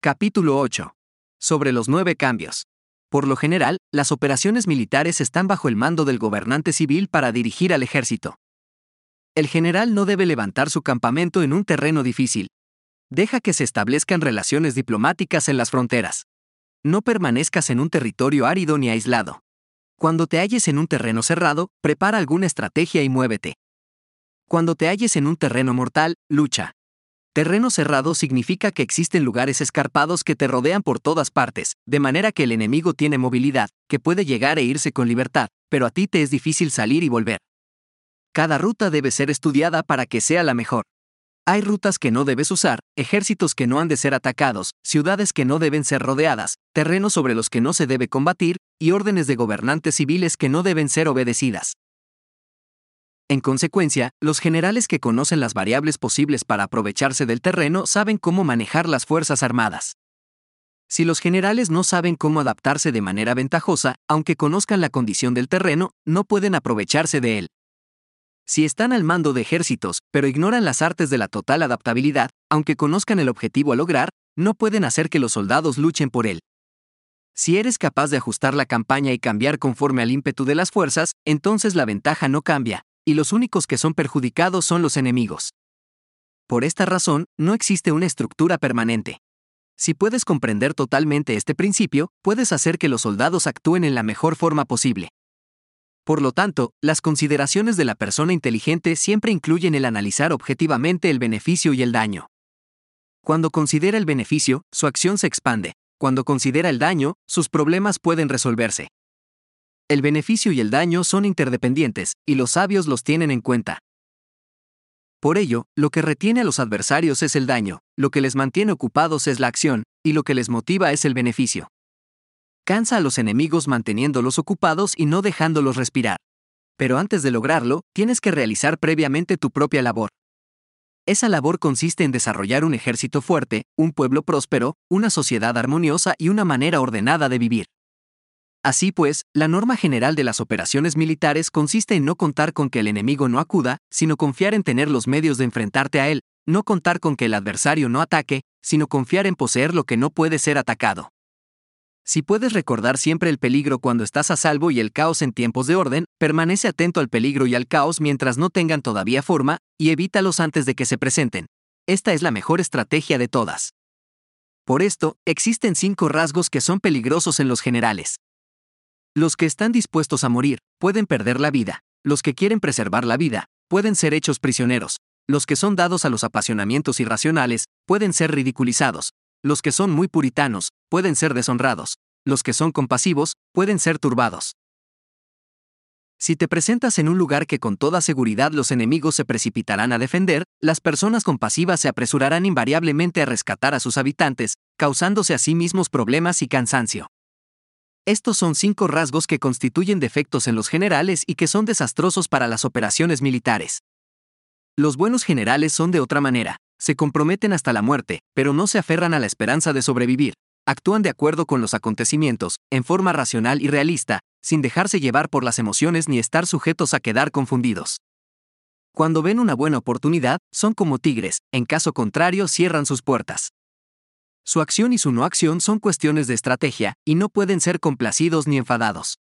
Capítulo 8. Sobre los nueve cambios. Por lo general, las operaciones militares están bajo el mando del gobernante civil para dirigir al ejército. El general no debe levantar su campamento en un terreno difícil. Deja que se establezcan relaciones diplomáticas en las fronteras. No permanezcas en un territorio árido ni aislado. Cuando te halles en un terreno cerrado, prepara alguna estrategia y muévete. Cuando te halles en un terreno mortal, lucha. Terreno cerrado significa que existen lugares escarpados que te rodean por todas partes, de manera que el enemigo tiene movilidad, que puede llegar e irse con libertad, pero a ti te es difícil salir y volver. Cada ruta debe ser estudiada para que sea la mejor. Hay rutas que no debes usar, ejércitos que no han de ser atacados, ciudades que no deben ser rodeadas, terrenos sobre los que no se debe combatir, y órdenes de gobernantes civiles que no deben ser obedecidas. En consecuencia, los generales que conocen las variables posibles para aprovecharse del terreno saben cómo manejar las Fuerzas Armadas. Si los generales no saben cómo adaptarse de manera ventajosa, aunque conozcan la condición del terreno, no pueden aprovecharse de él. Si están al mando de ejércitos, pero ignoran las artes de la total adaptabilidad, aunque conozcan el objetivo a lograr, no pueden hacer que los soldados luchen por él. Si eres capaz de ajustar la campaña y cambiar conforme al ímpetu de las fuerzas, entonces la ventaja no cambia, y los únicos que son perjudicados son los enemigos. Por esta razón, no existe una estructura permanente. Si puedes comprender totalmente este principio, puedes hacer que los soldados actúen en la mejor forma posible. Por lo tanto, las consideraciones de la persona inteligente siempre incluyen el analizar objetivamente el beneficio y el daño. Cuando considera el beneficio, su acción se expande. Cuando considera el daño, sus problemas pueden resolverse. El beneficio y el daño son interdependientes, y los sabios los tienen en cuenta. Por ello, lo que retiene a los adversarios es el daño, lo que les mantiene ocupados es la acción, y lo que les motiva es el beneficio. Cansa a los enemigos manteniéndolos ocupados y no dejándolos respirar. Pero antes de lograrlo, tienes que realizar previamente tu propia labor. Esa labor consiste en desarrollar un ejército fuerte, un pueblo próspero, una sociedad armoniosa y una manera ordenada de vivir. Así pues, la norma general de las operaciones militares consiste en no contar con que el enemigo no acuda, sino confiar en tener los medios de enfrentarte a él, no contar con que el adversario no ataque, sino confiar en poseer lo que no puede ser atacado. Si puedes recordar siempre el peligro cuando estás a salvo y el caos en tiempos de orden, permanece atento al peligro y al caos mientras no tengan todavía forma, y evítalos antes de que se presenten. Esta es la mejor estrategia de todas. Por esto, existen cinco rasgos que son peligrosos en los generales. Los que están dispuestos a morir pueden perder la vida. Los que quieren preservar la vida pueden ser hechos prisioneros. Los que son dados a los apasionamientos irracionales pueden ser ridiculizados. Los que son muy puritanos pueden ser deshonrados. Los que son compasivos pueden ser turbados. Si te presentas en un lugar que con toda seguridad los enemigos se precipitarán a defender, las personas compasivas se apresurarán invariablemente a rescatar a sus habitantes, causándose a sí mismos problemas y cansancio. Estos son cinco rasgos que constituyen defectos en los generales y que son desastrosos para las operaciones militares. Los buenos generales son de otra manera, se comprometen hasta la muerte, pero no se aferran a la esperanza de sobrevivir, actúan de acuerdo con los acontecimientos, en forma racional y realista, sin dejarse llevar por las emociones ni estar sujetos a quedar confundidos. Cuando ven una buena oportunidad, son como tigres, en caso contrario cierran sus puertas. Su acción y su no acción son cuestiones de estrategia, y no pueden ser complacidos ni enfadados.